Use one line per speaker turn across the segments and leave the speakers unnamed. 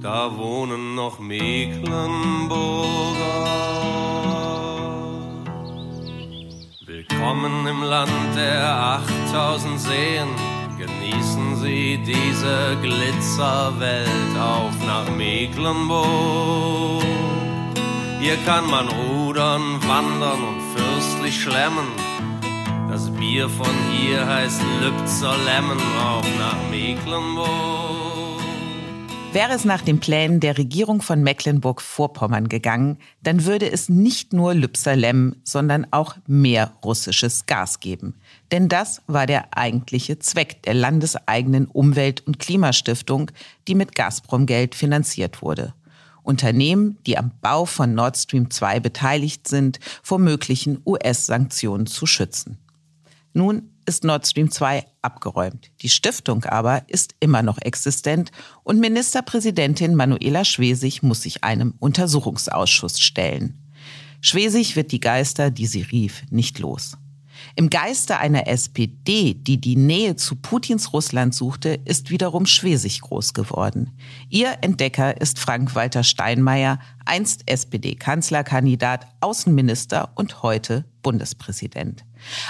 da wohnen noch Mecklenburger. Willkommen im Land der 8000 Seen. Genießen Sie diese Glitzerwelt auf nach Mecklenburg. Hier kann man rudern, wandern und fürstlich schlemmen. Das Bier von hier heißt Lübzer Lemmen auf nach Mecklenburg.
Wäre es nach den Plänen der Regierung von Mecklenburg-Vorpommern gegangen, dann würde es nicht nur Lübsalem, sondern auch mehr russisches Gas geben. Denn das war der eigentliche Zweck der landeseigenen Umwelt- und Klimastiftung, die mit Gazprom-Geld finanziert wurde. Unternehmen, die am Bau von Nord Stream 2 beteiligt sind, vor möglichen US-Sanktionen zu schützen. Nun ist Nord Stream 2 abgeräumt. Die Stiftung aber ist immer noch existent und Ministerpräsidentin Manuela Schwesig muss sich einem Untersuchungsausschuss stellen. Schwesig wird die Geister, die sie rief, nicht los. Im Geiste einer SPD, die die Nähe zu Putins Russland suchte, ist wiederum Schwesig groß geworden. Ihr Entdecker ist Frank-Walter Steinmeier, einst SPD-Kanzlerkandidat, Außenminister und heute Bundespräsident.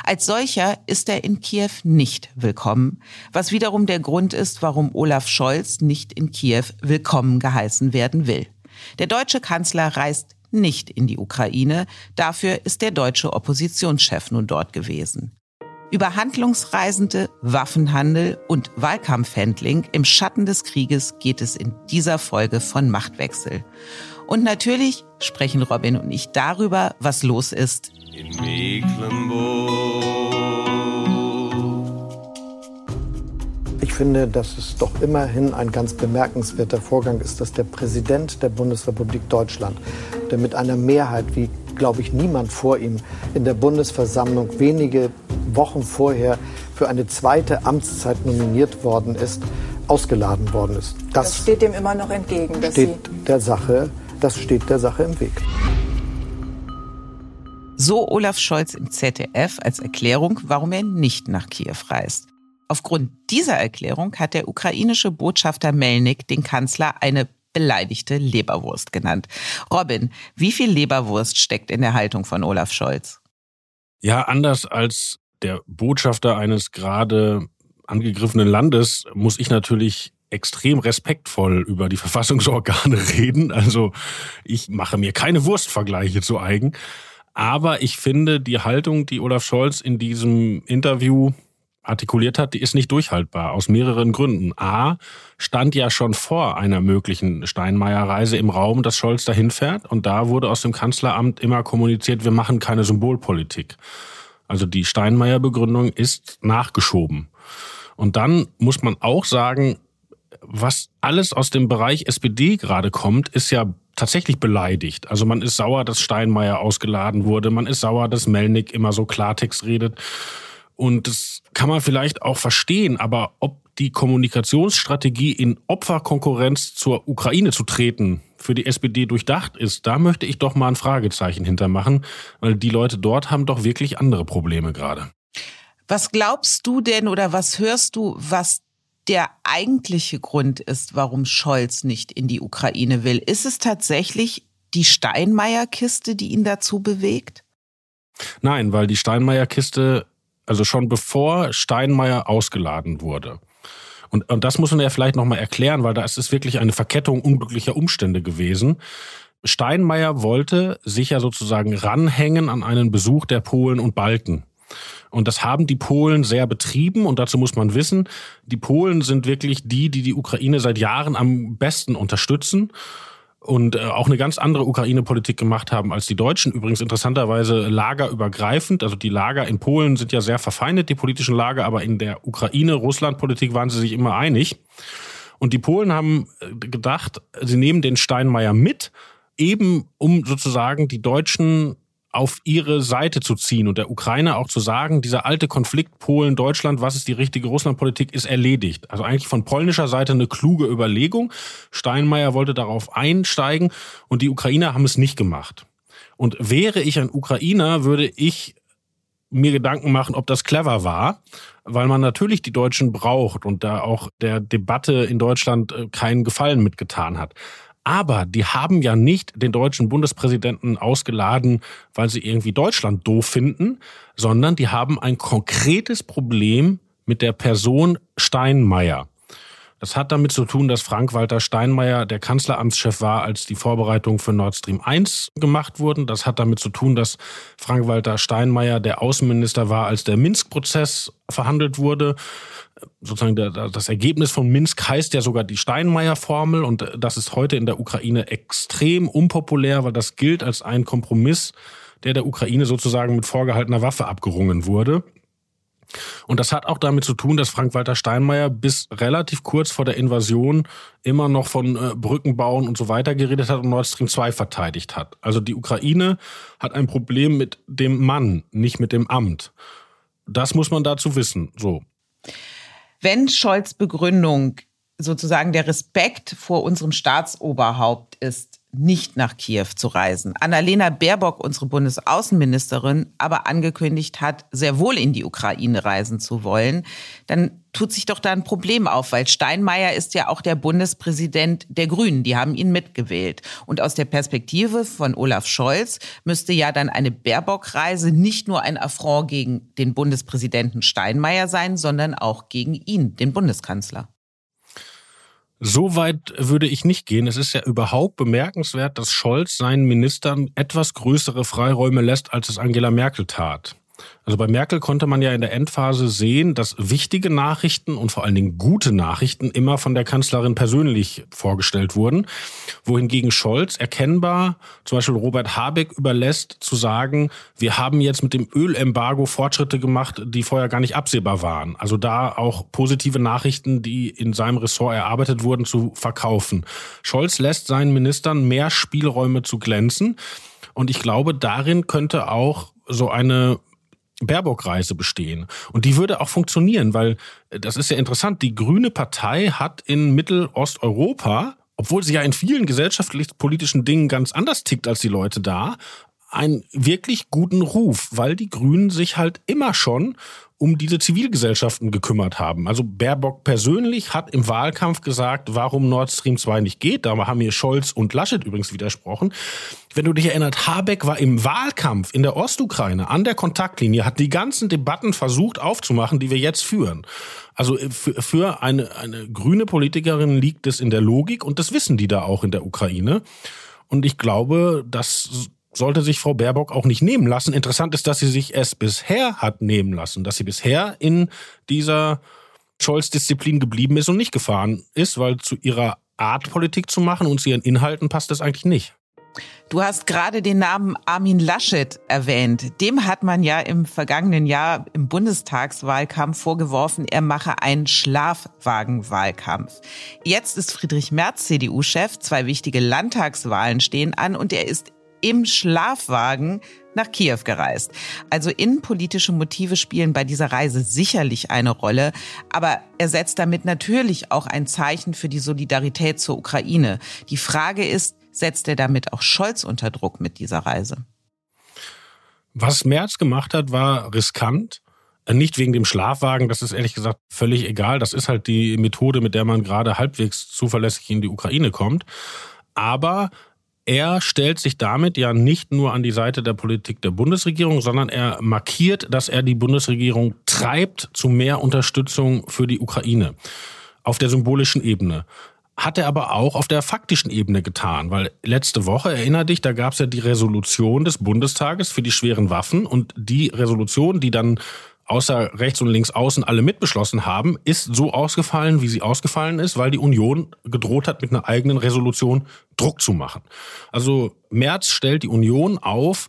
Als solcher ist er in Kiew nicht willkommen, was wiederum der Grund ist, warum Olaf Scholz nicht in Kiew willkommen geheißen werden will. Der deutsche Kanzler reist nicht in die Ukraine, dafür ist der deutsche Oppositionschef nun dort gewesen. Über Handlungsreisende, Waffenhandel und Wahlkampfhandling im Schatten des Krieges geht es in dieser Folge von Machtwechsel. Und natürlich sprechen Robin und ich darüber, was los ist
in Mecklenburg.
Finde, dass es doch immerhin ein ganz bemerkenswerter Vorgang ist, dass der Präsident der Bundesrepublik Deutschland, der mit einer Mehrheit, wie glaube ich niemand vor ihm, in der Bundesversammlung wenige Wochen vorher für eine zweite Amtszeit nominiert worden ist, ausgeladen worden ist.
Das, das steht dem immer noch entgegen.
steht der Sache, das steht der Sache im Weg.
So Olaf Scholz im ZDF als Erklärung, warum er nicht nach Kiew reist. Aufgrund dieser Erklärung hat der ukrainische Botschafter Melnik den Kanzler eine beleidigte Leberwurst genannt. Robin, wie viel Leberwurst steckt in der Haltung von Olaf Scholz?
Ja, anders als der Botschafter eines gerade angegriffenen Landes muss ich natürlich extrem respektvoll über die Verfassungsorgane reden. Also ich mache mir keine Wurstvergleiche zu eigen. Aber ich finde, die Haltung, die Olaf Scholz in diesem Interview artikuliert hat, die ist nicht durchhaltbar aus mehreren Gründen. A, stand ja schon vor einer möglichen Steinmeier-Reise im Raum, dass Scholz dahin fährt. Und da wurde aus dem Kanzleramt immer kommuniziert, wir machen keine Symbolpolitik. Also die Steinmeier-Begründung ist nachgeschoben. Und dann muss man auch sagen, was alles aus dem Bereich SPD gerade kommt, ist ja tatsächlich beleidigt. Also man ist sauer, dass Steinmeier ausgeladen wurde. Man ist sauer, dass Melnik immer so Klartext redet. Und das kann man vielleicht auch verstehen. Aber ob die Kommunikationsstrategie in Opferkonkurrenz zur Ukraine zu treten für die SPD durchdacht ist, da möchte ich doch mal ein Fragezeichen hintermachen, weil die Leute dort haben doch wirklich andere Probleme gerade.
Was glaubst du denn oder was hörst du, was der eigentliche Grund ist, warum Scholz nicht in die Ukraine will. Ist es tatsächlich die Steinmeier-Kiste, die ihn dazu bewegt?
Nein, weil die Steinmeier-Kiste, also schon bevor Steinmeier ausgeladen wurde, und, und das muss man ja vielleicht nochmal erklären, weil da ist wirklich eine Verkettung unglücklicher Umstände gewesen. Steinmeier wollte sich ja sozusagen ranhängen an einen Besuch der Polen und Balten. Und das haben die Polen sehr betrieben. Und dazu muss man wissen, die Polen sind wirklich die, die die Ukraine seit Jahren am besten unterstützen und äh, auch eine ganz andere Ukraine-Politik gemacht haben als die Deutschen. Übrigens interessanterweise lagerübergreifend. Also die Lager in Polen sind ja sehr verfeindet, die politischen Lager, aber in der Ukraine-Russland-Politik waren sie sich immer einig. Und die Polen haben äh, gedacht, sie nehmen den Steinmeier mit, eben um sozusagen die Deutschen auf ihre Seite zu ziehen und der Ukraine auch zu sagen, dieser alte Konflikt Polen-Deutschland, was ist die richtige Russlandpolitik, ist erledigt. Also eigentlich von polnischer Seite eine kluge Überlegung. Steinmeier wollte darauf einsteigen und die Ukrainer haben es nicht gemacht. Und wäre ich ein Ukrainer, würde ich mir Gedanken machen, ob das clever war, weil man natürlich die Deutschen braucht und da auch der Debatte in Deutschland äh, keinen Gefallen mitgetan hat. Aber die haben ja nicht den deutschen Bundespräsidenten ausgeladen, weil sie irgendwie Deutschland doof finden, sondern die haben ein konkretes Problem mit der Person Steinmeier. Das hat damit zu tun, dass Frank-Walter Steinmeier der Kanzleramtschef war, als die Vorbereitungen für Nord Stream 1 gemacht wurden. Das hat damit zu tun, dass Frank-Walter Steinmeier der Außenminister war, als der Minsk-Prozess verhandelt wurde. Sozusagen das Ergebnis von Minsk heißt ja sogar die Steinmeier-Formel und das ist heute in der Ukraine extrem unpopulär, weil das gilt als ein Kompromiss, der der Ukraine sozusagen mit vorgehaltener Waffe abgerungen wurde. Und das hat auch damit zu tun, dass Frank-Walter Steinmeier bis relativ kurz vor der Invasion immer noch von äh, Brücken bauen und so weiter geredet hat und Nord Stream 2 verteidigt hat. Also die Ukraine hat ein Problem mit dem Mann, nicht mit dem Amt. Das muss man dazu wissen. So.
Wenn Scholz Begründung sozusagen der Respekt vor unserem Staatsoberhaupt ist, nicht nach Kiew zu reisen. Annalena Baerbock, unsere Bundesaußenministerin, aber angekündigt hat, sehr wohl in die Ukraine reisen zu wollen, dann tut sich doch da ein Problem auf, weil Steinmeier ist ja auch der Bundespräsident der Grünen. Die haben ihn mitgewählt. Und aus der Perspektive von Olaf Scholz müsste ja dann eine Baerbock-Reise nicht nur ein Affront gegen den Bundespräsidenten Steinmeier sein, sondern auch gegen ihn, den Bundeskanzler.
So weit würde ich nicht gehen. Es ist ja überhaupt bemerkenswert, dass Scholz seinen Ministern etwas größere Freiräume lässt, als es Angela Merkel tat. Also bei Merkel konnte man ja in der Endphase sehen, dass wichtige Nachrichten und vor allen Dingen gute Nachrichten immer von der Kanzlerin persönlich vorgestellt wurden, wohingegen Scholz erkennbar zum Beispiel Robert Habeck überlässt zu sagen, wir haben jetzt mit dem Ölembargo Fortschritte gemacht, die vorher gar nicht absehbar waren. Also da auch positive Nachrichten, die in seinem Ressort erarbeitet wurden, zu verkaufen. Scholz lässt seinen Ministern mehr Spielräume zu glänzen. Und ich glaube, darin könnte auch so eine Baerbock-Reise bestehen. Und die würde auch funktionieren, weil äh, das ist ja interessant. Die Grüne Partei hat in Mittelosteuropa, obwohl sie ja in vielen gesellschaftlich-politischen Dingen ganz anders tickt als die Leute da, einen wirklich guten Ruf, weil die Grünen sich halt immer schon um diese Zivilgesellschaften gekümmert haben. Also Baerbock persönlich hat im Wahlkampf gesagt, warum Nord Stream 2 nicht geht. Da haben mir Scholz und Laschet übrigens widersprochen. Wenn du dich erinnerst, Habeck war im Wahlkampf in der Ostukraine an der Kontaktlinie, hat die ganzen Debatten versucht aufzumachen, die wir jetzt führen. Also für, für eine, eine grüne Politikerin liegt es in der Logik und das wissen die da auch in der Ukraine. Und ich glaube, dass sollte sich Frau Baerbock auch nicht nehmen lassen. Interessant ist, dass sie sich es bisher hat nehmen lassen, dass sie bisher in dieser Scholz-Disziplin geblieben ist und nicht gefahren ist, weil zu ihrer Art Politik zu machen und zu ihren Inhalten passt das eigentlich nicht.
Du hast gerade den Namen Armin Laschet erwähnt. Dem hat man ja im vergangenen Jahr im Bundestagswahlkampf vorgeworfen, er mache einen Schlafwagenwahlkampf. Jetzt ist Friedrich Merz CDU-Chef, zwei wichtige Landtagswahlen stehen an und er ist im Schlafwagen nach Kiew gereist. Also innenpolitische Motive spielen bei dieser Reise sicherlich eine Rolle, aber er setzt damit natürlich auch ein Zeichen für die Solidarität zur Ukraine. Die Frage ist, setzt er damit auch Scholz unter Druck mit dieser Reise?
Was Merz gemacht hat, war riskant. Nicht wegen dem Schlafwagen, das ist ehrlich gesagt völlig egal. Das ist halt die Methode, mit der man gerade halbwegs zuverlässig in die Ukraine kommt. Aber er stellt sich damit ja nicht nur an die Seite der Politik der Bundesregierung, sondern er markiert, dass er die Bundesregierung treibt zu mehr Unterstützung für die Ukraine auf der symbolischen Ebene. Hat er aber auch auf der faktischen Ebene getan, weil letzte Woche, erinner dich, da gab es ja die Resolution des Bundestages für die schweren Waffen und die Resolution, die dann außer rechts und links außen alle mitbeschlossen haben, ist so ausgefallen, wie sie ausgefallen ist, weil die Union gedroht hat, mit einer eigenen Resolution Druck zu machen. Also Merz stellt die Union auf,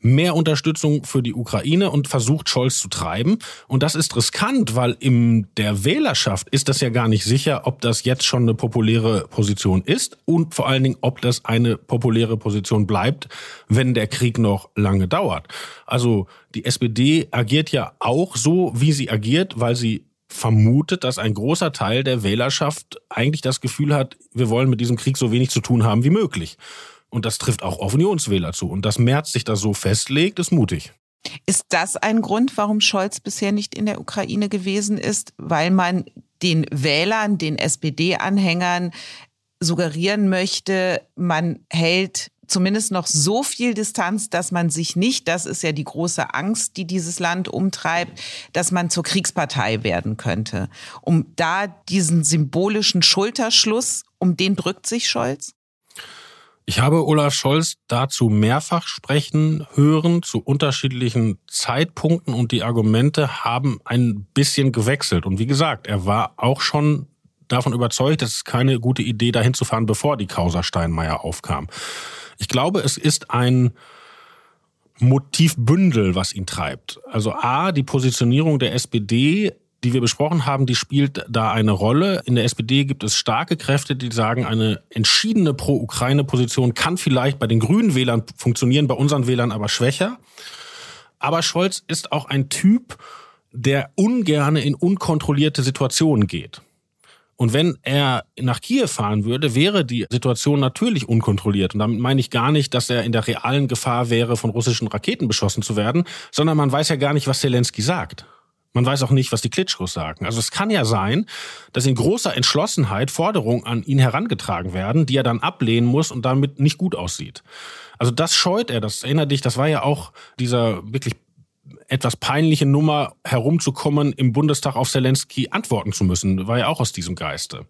mehr Unterstützung für die Ukraine und versucht Scholz zu treiben. Und das ist riskant, weil in der Wählerschaft ist das ja gar nicht sicher, ob das jetzt schon eine populäre Position ist und vor allen Dingen, ob das eine populäre Position bleibt, wenn der Krieg noch lange dauert. Also die SPD agiert ja auch so, wie sie agiert, weil sie vermutet, dass ein großer Teil der Wählerschaft eigentlich das Gefühl hat, wir wollen mit diesem Krieg so wenig zu tun haben wie möglich. Und das trifft auch auf Unionswähler zu. Und dass Merz sich da so festlegt, ist mutig.
Ist das ein Grund, warum Scholz bisher nicht in der Ukraine gewesen ist? Weil man den Wählern, den SPD-Anhängern suggerieren möchte, man hält zumindest noch so viel Distanz, dass man sich nicht, das ist ja die große Angst, die dieses Land umtreibt, dass man zur Kriegspartei werden könnte. Um da diesen symbolischen Schulterschluss, um den drückt sich Scholz?
Ich habe Olaf Scholz dazu mehrfach sprechen hören zu unterschiedlichen Zeitpunkten und die Argumente haben ein bisschen gewechselt. Und wie gesagt, er war auch schon davon überzeugt, dass es keine gute Idee, dahin zu fahren, bevor die Causa Steinmeier aufkam. Ich glaube, es ist ein Motivbündel, was ihn treibt. Also A, die Positionierung der SPD die wir besprochen haben, die spielt da eine Rolle. In der SPD gibt es starke Kräfte, die sagen, eine entschiedene Pro-Ukraine-Position kann vielleicht bei den grünen Wählern funktionieren, bei unseren Wählern aber schwächer. Aber Scholz ist auch ein Typ, der ungerne in unkontrollierte Situationen geht. Und wenn er nach Kiew fahren würde, wäre die Situation natürlich unkontrolliert. Und damit meine ich gar nicht, dass er in der realen Gefahr wäre, von russischen Raketen beschossen zu werden, sondern man weiß ja gar nicht, was Zelensky sagt. Man weiß auch nicht, was die Klitschkos sagen. Also es kann ja sein, dass in großer Entschlossenheit Forderungen an ihn herangetragen werden, die er dann ablehnen muss und damit nicht gut aussieht. Also das scheut er, das erinnert dich, das war ja auch dieser wirklich etwas peinliche Nummer herumzukommen, im Bundestag auf Zelensky antworten zu müssen, war ja auch aus diesem Geiste.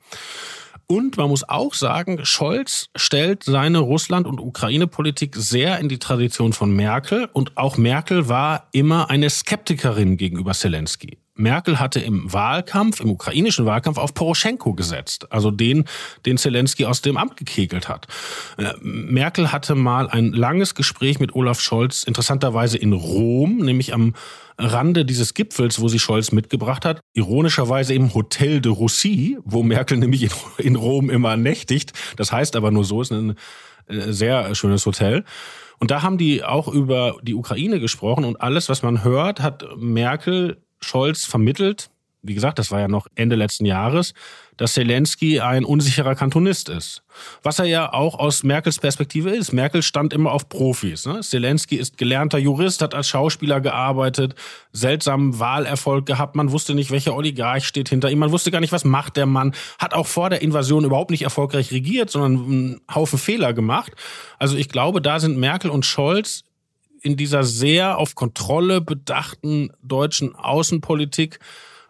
Und man muss auch sagen, Scholz stellt seine Russland- und Ukraine-Politik sehr in die Tradition von Merkel. Und auch Merkel war immer eine Skeptikerin gegenüber Zelensky. Merkel hatte im Wahlkampf, im ukrainischen Wahlkampf auf Poroschenko gesetzt, also den, den Zelensky aus dem Amt gekegelt hat. Äh, Merkel hatte mal ein langes Gespräch mit Olaf Scholz, interessanterweise in Rom, nämlich am Rande dieses Gipfels, wo sie Scholz mitgebracht hat. Ironischerweise im Hotel de Russie, wo Merkel nämlich in, Rom immer nächtigt. Das heißt aber nur so, ist ein äh, sehr schönes Hotel. Und da haben die auch über die Ukraine gesprochen und alles, was man hört, hat Merkel Scholz vermittelt. Wie gesagt, das war ja noch Ende letzten Jahres dass Zelensky ein unsicherer Kantonist ist. Was er ja auch aus Merkels Perspektive ist. Merkel stand immer auf Profis. Ne? Zelensky ist gelernter Jurist, hat als Schauspieler gearbeitet, seltsamen Wahlerfolg gehabt. Man wusste nicht, welcher Oligarch steht hinter ihm. Man wusste gar nicht, was macht der Mann. Hat auch vor der Invasion überhaupt nicht erfolgreich regiert, sondern einen Haufen Fehler gemacht. Also ich glaube, da sind Merkel und Scholz in dieser sehr auf Kontrolle bedachten deutschen Außenpolitik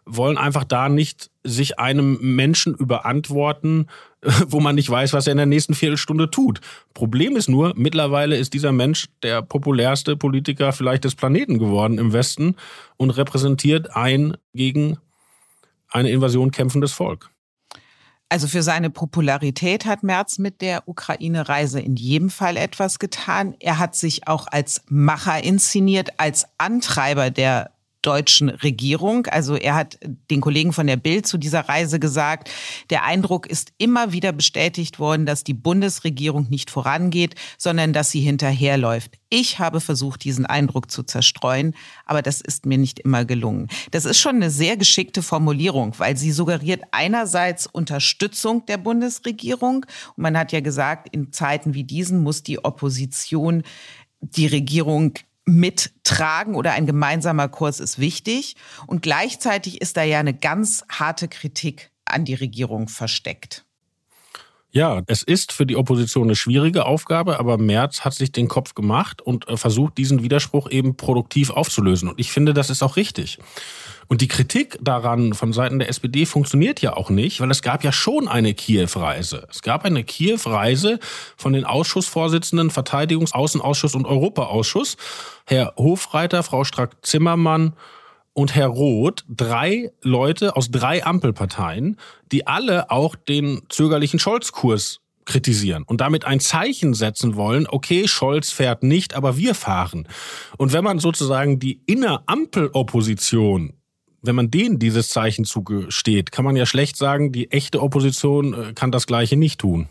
wollen einfach da nicht sich einem Menschen überantworten, wo man nicht weiß, was er in der nächsten Viertelstunde tut. Problem ist nur, mittlerweile ist dieser Mensch der populärste Politiker vielleicht des Planeten geworden im Westen und repräsentiert ein gegen eine Invasion kämpfendes Volk.
Also für seine Popularität hat Merz mit der Ukraine-Reise in jedem Fall etwas getan. Er hat sich auch als Macher inszeniert, als Antreiber der deutschen Regierung. Also er hat den Kollegen von der Bild zu dieser Reise gesagt, der Eindruck ist immer wieder bestätigt worden, dass die Bundesregierung nicht vorangeht, sondern dass sie hinterherläuft. Ich habe versucht, diesen Eindruck zu zerstreuen, aber das ist mir nicht immer gelungen. Das ist schon eine sehr geschickte Formulierung, weil sie suggeriert einerseits Unterstützung der Bundesregierung. Und man hat ja gesagt, in Zeiten wie diesen muss die Opposition die Regierung mittragen oder ein gemeinsamer Kurs ist wichtig. Und gleichzeitig ist da ja eine ganz harte Kritik an die Regierung versteckt.
Ja, es ist für die Opposition eine schwierige Aufgabe, aber Merz hat sich den Kopf gemacht und äh, versucht, diesen Widerspruch eben produktiv aufzulösen. Und ich finde, das ist auch richtig. Und die Kritik daran von Seiten der SPD funktioniert ja auch nicht, weil es gab ja schon eine Kiew-Reise. Es gab eine Kiew-Reise von den Ausschussvorsitzenden Verteidigungs-, Außenausschuss und Europaausschuss. Herr Hofreiter, Frau Strack-Zimmermann und Herr Roth, drei Leute aus drei Ampelparteien, die alle auch den zögerlichen Scholz-Kurs kritisieren und damit ein Zeichen setzen wollen, okay, Scholz fährt nicht, aber wir fahren. Und wenn man sozusagen die Innerampelopposition wenn man denen dieses Zeichen zugesteht, kann man ja schlecht sagen, die echte Opposition äh, kann das Gleiche nicht tun.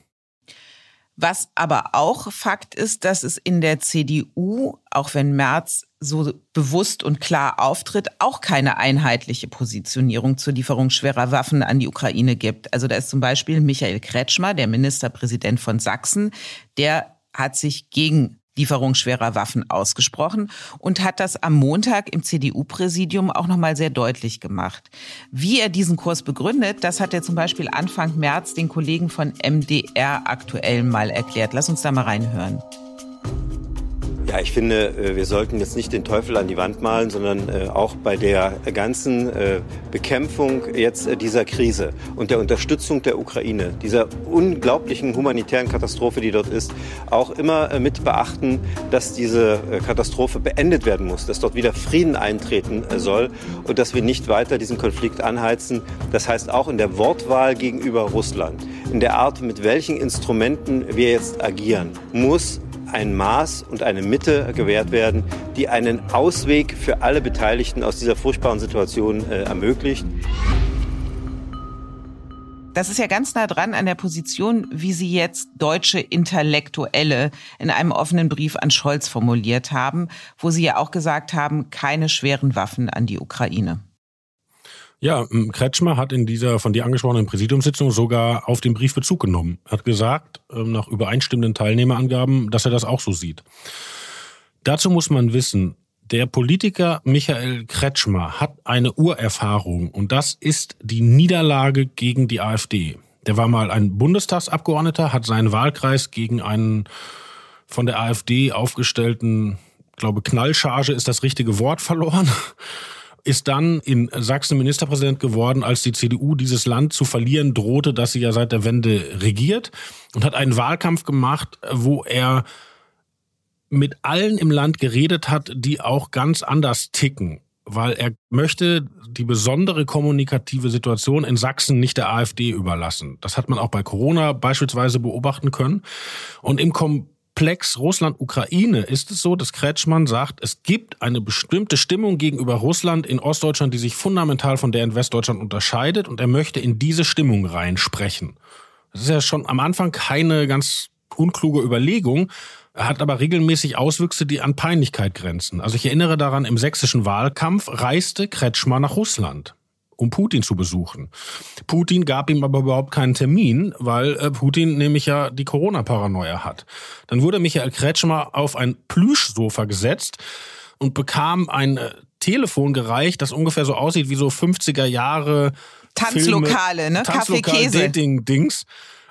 Was aber auch Fakt ist, dass es in der CDU, auch wenn Merz so bewusst und klar auftritt, auch keine einheitliche Positionierung zur Lieferung schwerer Waffen an die Ukraine gibt. Also da ist zum Beispiel Michael Kretschmer, der Ministerpräsident von Sachsen, der hat sich gegen Lieferung schwerer Waffen ausgesprochen und hat das am Montag im CDU-Präsidium auch nochmal sehr deutlich gemacht. Wie er diesen Kurs begründet, das hat er zum Beispiel Anfang März den Kollegen von MDR aktuell mal erklärt. Lass uns da mal reinhören.
Ja, ich finde, äh, wir sollten jetzt nicht den Teufel an die Wand malen, sondern äh, auch bei der ganzen äh, Bekämpfung jetzt dieser Krise und der Unterstützung der Ukraine, dieser unglaublichen humanitären Katastrophe, die dort ist, auch immer mit beachten, dass diese Katastrophe beendet werden muss, dass dort wieder Frieden eintreten soll und dass wir nicht weiter diesen Konflikt anheizen. Das heißt auch in der Wortwahl gegenüber Russland, in der Art, mit welchen Instrumenten wir jetzt agieren, muss ein Maß und eine Mitte gewährt werden, die einen Ausweg für alle Beteiligten aus dieser furchtbaren Situation äh, ermöglicht.
Das ist ja ganz nah dran an der Position, wie sie jetzt deutsche Intellektuelle in einem offenen Brief an Scholz formuliert haben, wo sie ja auch gesagt haben, keine schweren Waffen an die Ukraine.
Ja, Kretschmer hat in dieser von dir angesprochenen Präsidiumssitzung sogar auf den Brief Bezug genommen. Hat gesagt, ähm, nach übereinstimmenden Teilnehmerangaben, dass er das auch so sieht. Dazu muss man wissen, der Politiker Michael Kretschmer hat eine Urerfahrung und das ist die Niederlage gegen die AfD. Der war mal ein Bundestagsabgeordneter, hat seinen Wahlkreis gegen einen von der AfD aufgestellten, glaube Knallcharge ist das richtige Wort verloren ist dann in Sachsen Ministerpräsident geworden, als die CDU dieses Land zu verlieren drohte, das sie ja seit der Wende regiert und hat einen Wahlkampf gemacht, wo er mit allen im Land geredet hat, die auch ganz anders ticken, weil er möchte die besondere kommunikative Situation in Sachsen nicht der AfD überlassen. Das hat man auch bei Corona beispielsweise beobachten können. Und im Kom Komplex Russland-Ukraine ist es so, dass Kretschmann sagt, es gibt eine bestimmte Stimmung gegenüber Russland in Ostdeutschland, die sich fundamental von der in Westdeutschland unterscheidet und er möchte in diese Stimmung reinsprechen. Das ist ja schon am Anfang keine ganz unkluge Überlegung, hat aber regelmäßig Auswüchse, die an Peinlichkeit grenzen. Also ich erinnere daran, im sächsischen Wahlkampf reiste Kretschmann nach Russland um Putin zu besuchen. Putin gab ihm aber überhaupt keinen Termin, weil äh, Putin nämlich ja die Corona-Paranoia hat. Dann wurde Michael Kretschmer auf ein Plüschsofa gesetzt und bekam ein äh, Telefon gereicht, das ungefähr so aussieht wie so 50er Jahre
Tanzlokale,
Filme,
ne?
Tanzlokal
Kaffee, Käse.
Dating-Dings.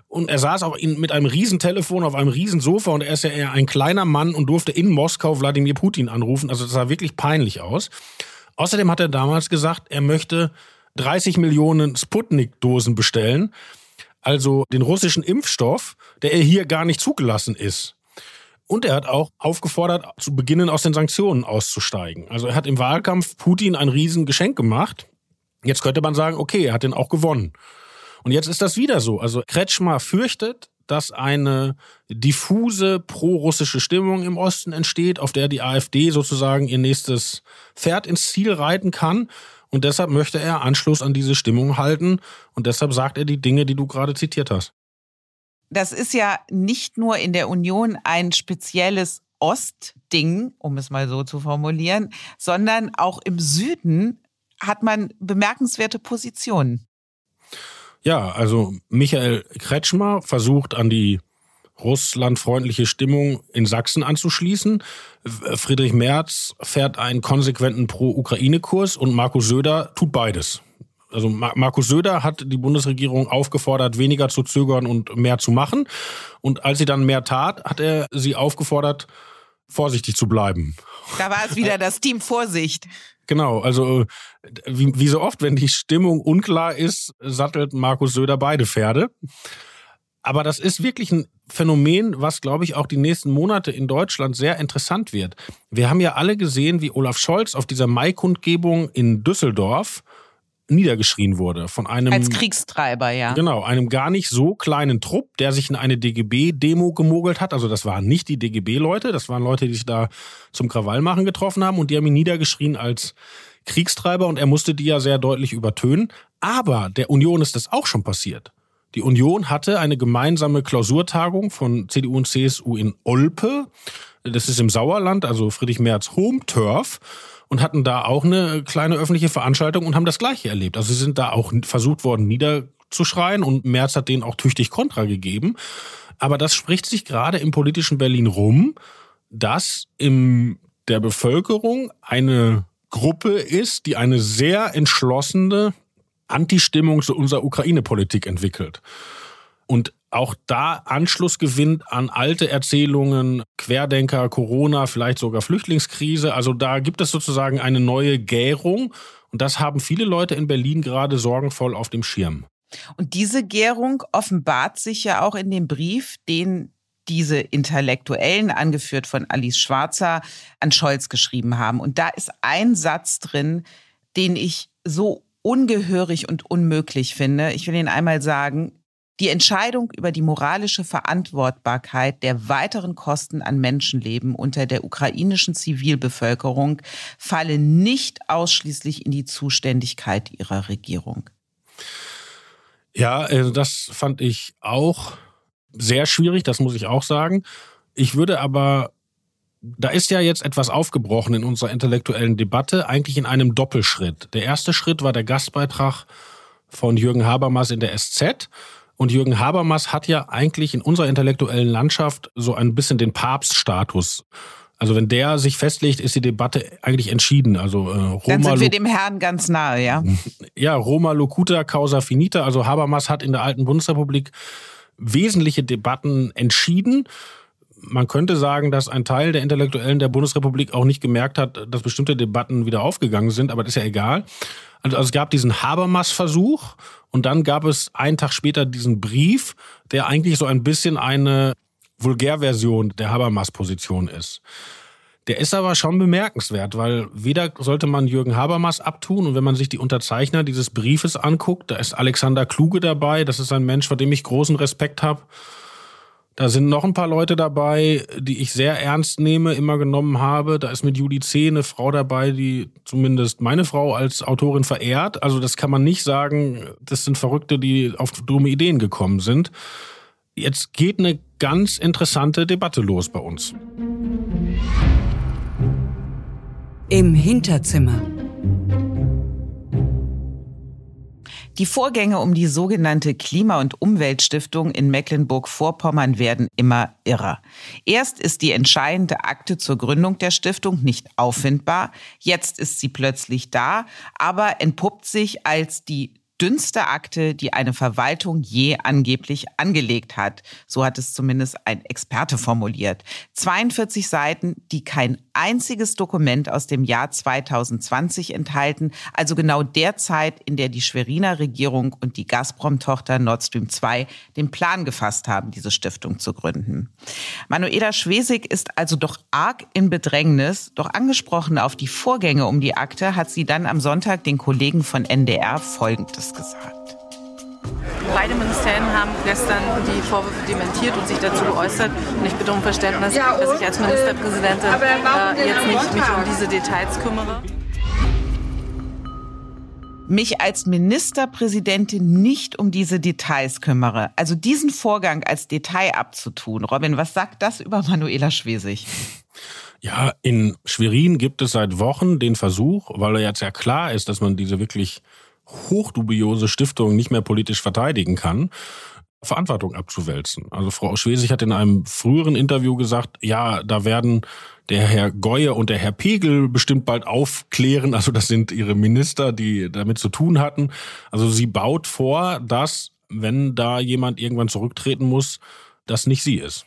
Und er saß auch mit einem Riesentelefon auf einem Riesensofa und er ist ja eher ein kleiner Mann und durfte in Moskau Wladimir Putin anrufen. Also das sah wirklich peinlich aus. Außerdem hat er damals gesagt, er möchte 30 Millionen Sputnik-Dosen bestellen, also den russischen Impfstoff, der hier gar nicht zugelassen ist. Und er hat auch aufgefordert, zu beginnen, aus den Sanktionen auszusteigen. Also er hat im Wahlkampf Putin ein Riesengeschenk gemacht. Jetzt könnte man sagen, okay, er hat den auch gewonnen. Und jetzt ist das wieder so. Also Kretschmer fürchtet, dass eine diffuse pro-russische Stimmung im Osten entsteht, auf der die AfD sozusagen ihr nächstes Pferd ins Ziel reiten kann. Und deshalb möchte er Anschluss an diese Stimmung halten. Und deshalb sagt er die Dinge, die du gerade zitiert hast.
Das ist ja nicht nur in der Union ein spezielles Ostding, um es mal so zu formulieren, sondern auch im Süden hat man bemerkenswerte Positionen.
Ja, also Michael Kretschmer versucht an die russlandfreundliche Stimmung in Sachsen anzuschließen. Friedrich Merz fährt einen konsequenten Pro-Ukraine-Kurs und Markus Söder tut beides. Also Markus Söder hat die Bundesregierung aufgefordert, weniger zu zögern und mehr zu machen. Und als sie dann mehr tat, hat er sie aufgefordert, vorsichtig zu bleiben.
Da war es wieder das Team Vorsicht.
Genau, also wie, wie so oft, wenn die Stimmung unklar ist, sattelt Markus Söder beide Pferde. Aber das ist wirklich ein Phänomen, was, glaube ich, auch die nächsten Monate in Deutschland sehr interessant wird. Wir haben ja alle gesehen, wie Olaf Scholz auf dieser Maikundgebung in Düsseldorf niedergeschrien wurde von einem
als Kriegstreiber, ja.
Genau, einem gar nicht so kleinen Trupp, der sich in eine DGB-Demo gemogelt hat. Also das waren nicht die DGB-Leute, das waren Leute, die sich da zum Krawallmachen getroffen haben und die haben ihn niedergeschrien als Kriegstreiber und er musste die ja sehr deutlich übertönen. Aber der Union ist das auch schon passiert. Die Union hatte eine gemeinsame Klausurtagung von CDU und CSU in Olpe. Das ist im Sauerland, also Friedrich Merz Home Turf und hatten da auch eine kleine öffentliche Veranstaltung und haben das Gleiche erlebt. Also sie sind da auch versucht worden, niederzuschreien und Merz hat denen auch tüchtig Kontra gegeben. Aber das spricht sich gerade im politischen Berlin rum, dass in der Bevölkerung eine Gruppe ist, die eine sehr entschlossene Antistimmung zu unserer Ukraine-Politik entwickelt. Und auch da Anschluss gewinnt an alte Erzählungen, Querdenker, Corona, vielleicht sogar Flüchtlingskrise. Also da gibt es sozusagen eine neue Gärung und das haben viele Leute in Berlin gerade sorgenvoll auf dem Schirm.
Und diese Gärung offenbart sich ja auch in dem Brief, den diese Intellektuellen, angeführt von Alice Schwarzer, an Scholz geschrieben haben. Und da ist ein Satz drin, den ich so ungehörig und unmöglich finde. Ich will Ihnen einmal sagen, die Entscheidung über die moralische Verantwortbarkeit der weiteren Kosten an Menschenleben unter der ukrainischen Zivilbevölkerung falle nicht ausschließlich in die Zuständigkeit ihrer Regierung.
Ja, also das fand ich auch sehr schwierig, das muss ich auch sagen. Ich würde aber, da ist ja jetzt etwas aufgebrochen in unserer intellektuellen Debatte, eigentlich in einem Doppelschritt. Der erste Schritt war der Gastbeitrag von Jürgen Habermas in der SZ. Und Jürgen Habermas hat ja eigentlich in unserer intellektuellen Landschaft so ein bisschen den Papststatus. Also wenn der sich festlegt, ist die Debatte eigentlich entschieden. Also äh, Roma
Dann sind wir dem Herrn ganz nahe, ja.
Ja, Roma locuta causa finita. Also Habermas hat in der alten Bundesrepublik wesentliche Debatten entschieden. Man könnte sagen, dass ein Teil der Intellektuellen der Bundesrepublik auch nicht gemerkt hat, dass bestimmte Debatten wieder aufgegangen sind, aber das ist ja egal. Also, also es gab diesen Habermas-Versuch und dann gab es einen Tag später diesen Brief, der eigentlich so ein bisschen eine Vulgärversion der Habermas-Position ist. Der ist aber schon bemerkenswert, weil weder sollte man Jürgen Habermas abtun und wenn man sich die Unterzeichner dieses Briefes anguckt, da ist Alexander Kluge dabei, das ist ein Mensch, vor dem ich großen Respekt habe. Da sind noch ein paar Leute dabei, die ich sehr ernst nehme, immer genommen habe. Da ist mit Judy C. eine Frau dabei, die zumindest meine Frau als Autorin verehrt. Also das kann man nicht sagen, das sind Verrückte, die auf dumme Ideen gekommen sind. Jetzt geht eine ganz interessante Debatte los bei uns.
Im Hinterzimmer.
Die Vorgänge um die sogenannte Klima- und Umweltstiftung in Mecklenburg-Vorpommern werden immer irrer. Erst ist die entscheidende Akte zur Gründung der Stiftung nicht auffindbar, jetzt ist sie plötzlich da, aber entpuppt sich als die dünnste Akte, die eine Verwaltung je angeblich angelegt hat. So hat es zumindest ein Experte formuliert. 42 Seiten, die kein einziges Dokument aus dem Jahr 2020 enthalten, also genau der Zeit, in der die Schweriner Regierung und die Gazprom-Tochter Nord Stream 2 den Plan gefasst haben, diese Stiftung zu gründen. Manuela Schwesig ist also doch arg in Bedrängnis, doch angesprochen auf die Vorgänge um die Akte hat sie dann am Sonntag den Kollegen von NDR Folgendes gesagt.
Beide Ministerien haben gestern die Vorwürfe dementiert und sich dazu geäußert. Und ich bitte um Verständnis, ja, dass ich als Ministerpräsidentin äh, jetzt nicht mich um diese Details kümmere.
Mich als Ministerpräsidentin nicht um diese Details kümmere. Also diesen Vorgang als Detail abzutun. Robin, was sagt das über Manuela Schwesig?
Ja, in Schwerin gibt es seit Wochen den Versuch, weil jetzt ja klar ist, dass man diese wirklich hochdubiose Stiftung nicht mehr politisch verteidigen kann, Verantwortung abzuwälzen. Also Frau Schwesig hat in einem früheren Interview gesagt, ja, da werden der Herr Goye und der Herr Pegel bestimmt bald aufklären. Also das sind ihre Minister, die damit zu tun hatten. Also sie baut vor, dass, wenn da jemand irgendwann zurücktreten muss, das nicht sie ist.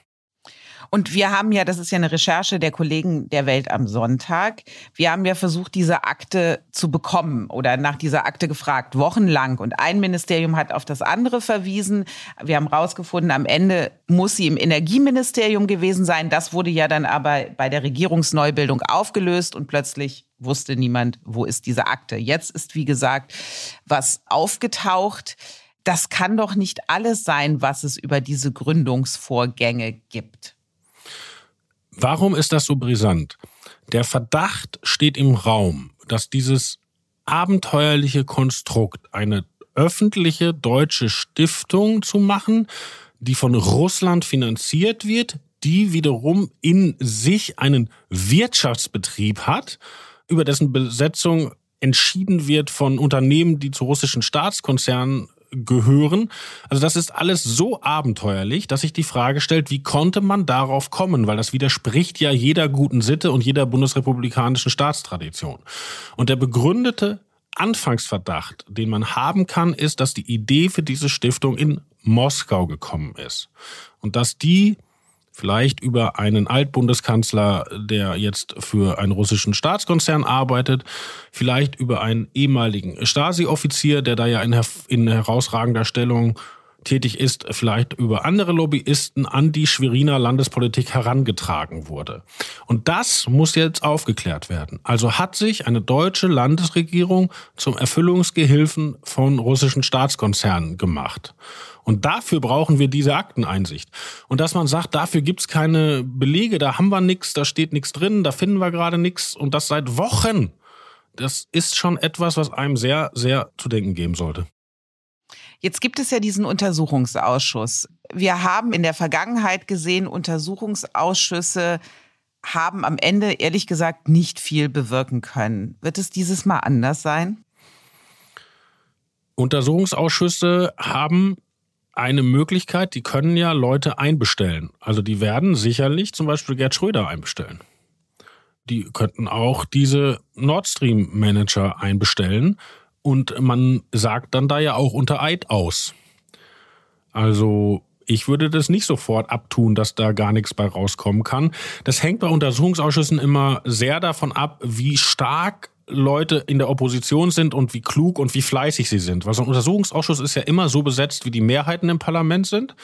Und wir haben ja, das ist ja eine Recherche der Kollegen der Welt am Sonntag, wir haben ja versucht, diese Akte zu bekommen oder nach dieser Akte gefragt, wochenlang. Und ein Ministerium hat auf das andere verwiesen. Wir haben rausgefunden, am Ende muss sie im Energieministerium gewesen sein. Das wurde ja dann aber bei der Regierungsneubildung aufgelöst und plötzlich wusste niemand, wo ist diese Akte. Jetzt ist, wie gesagt, was aufgetaucht das kann doch nicht alles sein, was es über diese Gründungsvorgänge gibt.
Warum ist das so brisant? Der Verdacht steht im Raum, dass dieses abenteuerliche Konstrukt, eine öffentliche deutsche Stiftung zu machen, die von Russland finanziert wird, die wiederum in sich einen Wirtschaftsbetrieb hat, über dessen Besetzung entschieden wird von Unternehmen, die zu russischen Staatskonzernen gehören. Also das ist alles so abenteuerlich, dass sich die Frage stellt, wie konnte man darauf kommen? Weil das widerspricht ja jeder guten Sitte und jeder bundesrepublikanischen Staatstradition. Und der begründete Anfangsverdacht, den man haben kann, ist, dass die Idee für diese Stiftung in Moskau gekommen ist. Und dass die vielleicht über einen Altbundeskanzler, der jetzt für einen russischen Staatskonzern arbeitet, vielleicht über einen ehemaligen Stasi-Offizier, der da ja in, in herausragender Stellung tätig ist, vielleicht über andere Lobbyisten an die Schweriner Landespolitik herangetragen wurde. Und das muss jetzt aufgeklärt werden. Also hat sich eine deutsche Landesregierung zum Erfüllungsgehilfen von russischen Staatskonzernen gemacht. Und dafür brauchen wir diese Akteneinsicht. Und dass man sagt, dafür gibt's keine Belege, da haben wir nichts, da steht nichts drin, da finden wir gerade nichts und das seit Wochen. Das ist schon etwas, was einem sehr, sehr zu denken geben sollte.
Jetzt gibt es ja diesen Untersuchungsausschuss. Wir haben in der Vergangenheit gesehen, Untersuchungsausschüsse haben am Ende ehrlich gesagt nicht viel bewirken können. Wird es dieses Mal anders sein?
Untersuchungsausschüsse haben eine Möglichkeit, die können ja Leute einbestellen. Also die werden sicherlich zum Beispiel Gerd Schröder einbestellen. Die könnten auch diese Nord Stream Manager einbestellen und man sagt dann da ja auch unter Eid aus. Also ich würde das nicht sofort abtun, dass da gar nichts bei rauskommen kann. Das hängt bei Untersuchungsausschüssen immer sehr davon ab, wie stark Leute in der Opposition sind und wie klug und wie fleißig sie sind. Weil so ein Untersuchungsausschuss ist ja immer so besetzt, wie die Mehrheiten im Parlament sind.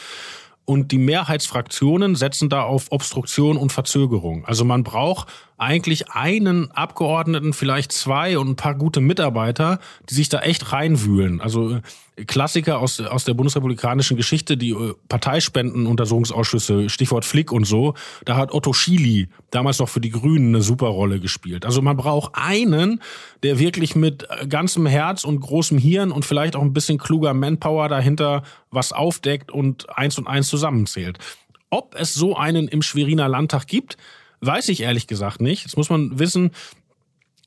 Und die Mehrheitsfraktionen setzen da auf Obstruktion und Verzögerung. Also man braucht eigentlich einen Abgeordneten, vielleicht zwei und ein paar gute Mitarbeiter, die sich da echt reinwühlen. Also Klassiker aus, aus der bundesrepublikanischen Geschichte, die äh, Parteispendenuntersuchungsausschüsse, Stichwort Flick und so, da hat Otto Schily damals noch für die Grünen eine super Rolle gespielt. Also man braucht einen, der wirklich mit äh, ganzem Herz und großem Hirn und vielleicht auch ein bisschen kluger Manpower dahinter was aufdeckt und eins und eins zusammenzählt. Ob es so einen im Schweriner Landtag gibt, weiß ich ehrlich gesagt nicht. Das muss man wissen,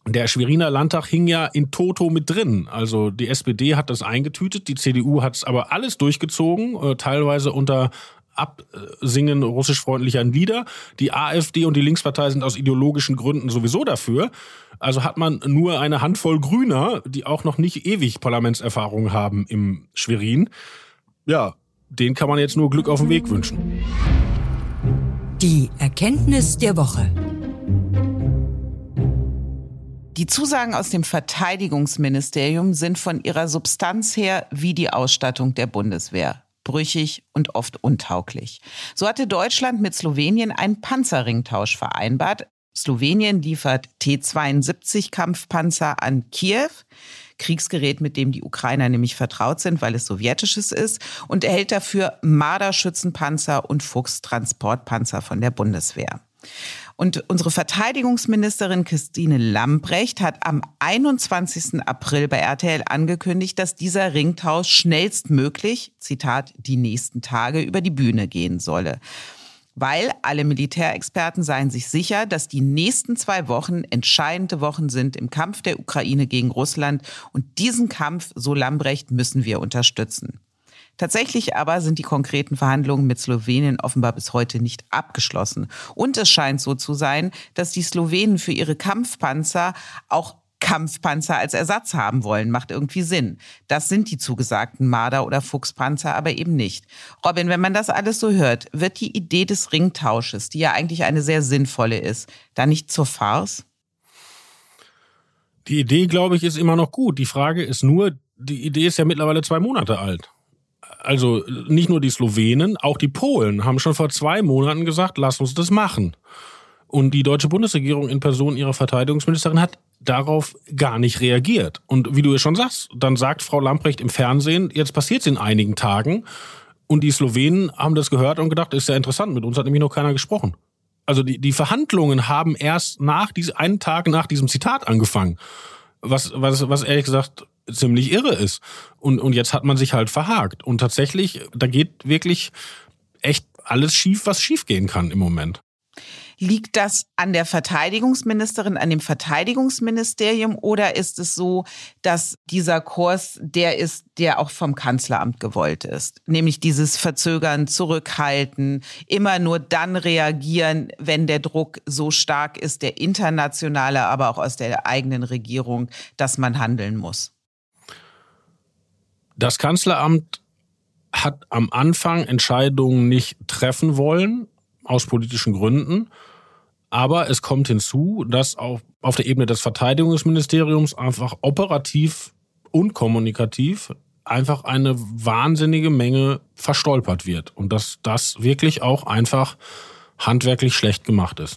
der Schweriner Landtag hing ja in Toto mit drin. Also die SPD hat das eingetütet, die CDU hat es aber alles durchgezogen, äh, teilweise unter Absingen russischfreundlicher Lieder. Die AfD und die Linkspartei sind aus ideologischen Gründen sowieso dafür. Also hat man nur eine Handvoll Grüner, die auch noch nicht ewig Parlamentserfahrung haben im Schwerin. Ja, den kann man jetzt nur Glück auf den Weg wünschen.
Die Erkenntnis der Woche.
Die Zusagen aus dem Verteidigungsministerium sind von ihrer Substanz her wie die Ausstattung der Bundeswehr brüchig und oft untauglich. So hatte Deutschland mit Slowenien einen Panzerringtausch vereinbart. Slowenien liefert T-72 Kampfpanzer an Kiew. Kriegsgerät, mit dem die Ukrainer nämlich vertraut sind, weil es sowjetisches ist, und erhält dafür Marder-Schützenpanzer und Fuchs-Transportpanzer von der Bundeswehr. Und unsere Verteidigungsministerin Christine Lambrecht hat am 21. April bei RTL angekündigt, dass dieser Ringtausch schnellstmöglich, Zitat, die nächsten Tage über die Bühne gehen solle weil alle Militärexperten seien sich sicher, dass die nächsten zwei Wochen entscheidende Wochen sind im Kampf der Ukraine gegen Russland und diesen Kampf, so Lambrecht, müssen wir unterstützen. Tatsächlich aber sind die konkreten Verhandlungen mit Slowenien offenbar bis heute nicht abgeschlossen. Und es scheint so zu sein, dass die Slowenen für ihre Kampfpanzer auch Kampfpanzer als Ersatz haben wollen. Macht irgendwie Sinn. Das sind die zugesagten Marder- oder Fuchspanzer aber eben nicht. Robin, wenn man das alles so hört, wird die Idee des Ringtausches, die ja eigentlich eine sehr sinnvolle ist, da nicht zur Farce?
Die Idee, glaube ich, ist immer noch gut. Die Frage ist nur, die Idee ist ja mittlerweile zwei Monate alt. Also nicht nur die Slowenen, auch die Polen haben schon vor zwei Monaten gesagt, lass uns das machen. Und die deutsche Bundesregierung in Person ihrer Verteidigungsministerin hat darauf gar nicht reagiert. Und wie du es schon sagst, dann sagt Frau Lamprecht im Fernsehen, jetzt passiert es in einigen Tagen. Und die Slowenen haben das gehört und gedacht, ist ja interessant, mit uns hat nämlich noch keiner gesprochen. Also die, die Verhandlungen haben erst nach diese, einen Tag nach diesem Zitat angefangen. Was, was, was ehrlich gesagt ziemlich irre ist. Und, und jetzt hat man sich halt verhakt. Und tatsächlich, da geht wirklich echt alles schief, was schief gehen kann im Moment.
Liegt das an der Verteidigungsministerin, an dem Verteidigungsministerium oder ist es so, dass dieser Kurs der ist, der auch vom Kanzleramt gewollt ist? Nämlich dieses Verzögern, Zurückhalten, immer nur dann reagieren, wenn der Druck so stark ist, der internationale, aber auch aus der eigenen Regierung, dass man handeln muss.
Das Kanzleramt hat am Anfang Entscheidungen nicht treffen wollen, aus politischen Gründen. Aber es kommt hinzu, dass auch auf der Ebene des Verteidigungsministeriums einfach operativ und kommunikativ einfach eine wahnsinnige Menge verstolpert wird und dass das wirklich auch einfach handwerklich schlecht gemacht ist.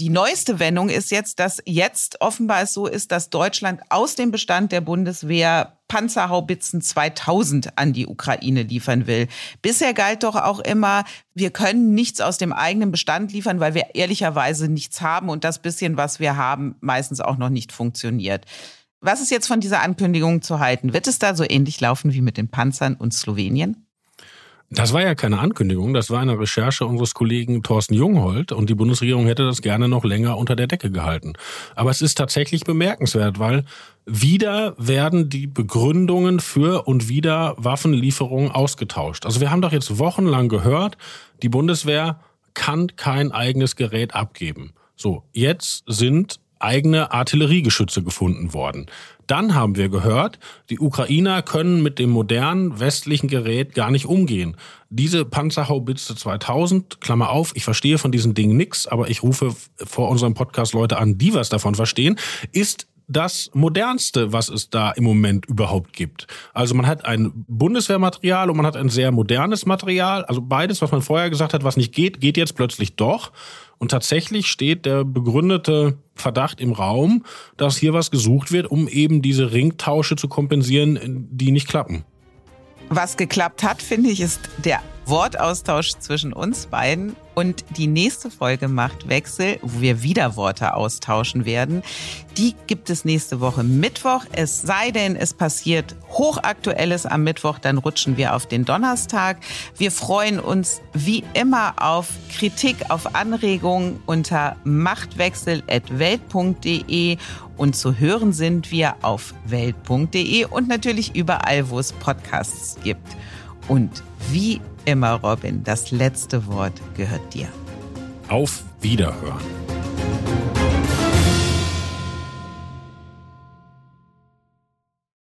Die neueste Wendung ist jetzt, dass jetzt offenbar es so ist, dass Deutschland aus dem Bestand der Bundeswehr Panzerhaubitzen 2000 an die Ukraine liefern will. Bisher galt doch auch immer, wir können nichts aus dem eigenen Bestand liefern, weil wir ehrlicherweise nichts haben und das bisschen, was wir haben, meistens auch noch nicht funktioniert. Was ist jetzt von dieser Ankündigung zu halten? Wird es da so ähnlich laufen wie mit den Panzern und Slowenien?
Das war ja keine Ankündigung, das war eine Recherche unseres Kollegen Thorsten Jungholt und die Bundesregierung hätte das gerne noch länger unter der Decke gehalten. Aber es ist tatsächlich bemerkenswert, weil wieder werden die Begründungen für und wieder Waffenlieferungen ausgetauscht. Also wir haben doch jetzt wochenlang gehört, die Bundeswehr kann kein eigenes Gerät abgeben. So, jetzt sind eigene Artilleriegeschütze gefunden worden. Dann haben wir gehört, die Ukrainer können mit dem modernen westlichen Gerät gar nicht umgehen. Diese Panzerhaubitze 2000, Klammer auf, ich verstehe von diesen Dingen nichts, aber ich rufe vor unserem Podcast Leute an, die was davon verstehen, ist das modernste, was es da im Moment überhaupt gibt. Also man hat ein Bundeswehrmaterial und man hat ein sehr modernes Material. Also beides, was man vorher gesagt hat, was nicht geht, geht jetzt plötzlich doch. Und tatsächlich steht der begründete Verdacht im Raum, dass hier was gesucht wird, um eben diese Ringtausche zu kompensieren, die nicht klappen.
Was geklappt hat, finde ich, ist der Wortaustausch zwischen uns beiden. Und die nächste Folge macht Wechsel, wo wir wieder Worte austauschen werden. Die gibt es nächste Woche Mittwoch. Es sei denn, es passiert Hochaktuelles am Mittwoch, dann rutschen wir auf den Donnerstag. Wir freuen uns wie immer auf Kritik, auf Anregungen unter machtwechsel.welt.de und zu hören sind wir auf welt.de und natürlich überall, wo es Podcasts gibt. Und wie immer, Robin, das letzte Wort gehört dir.
Auf Wiederhören.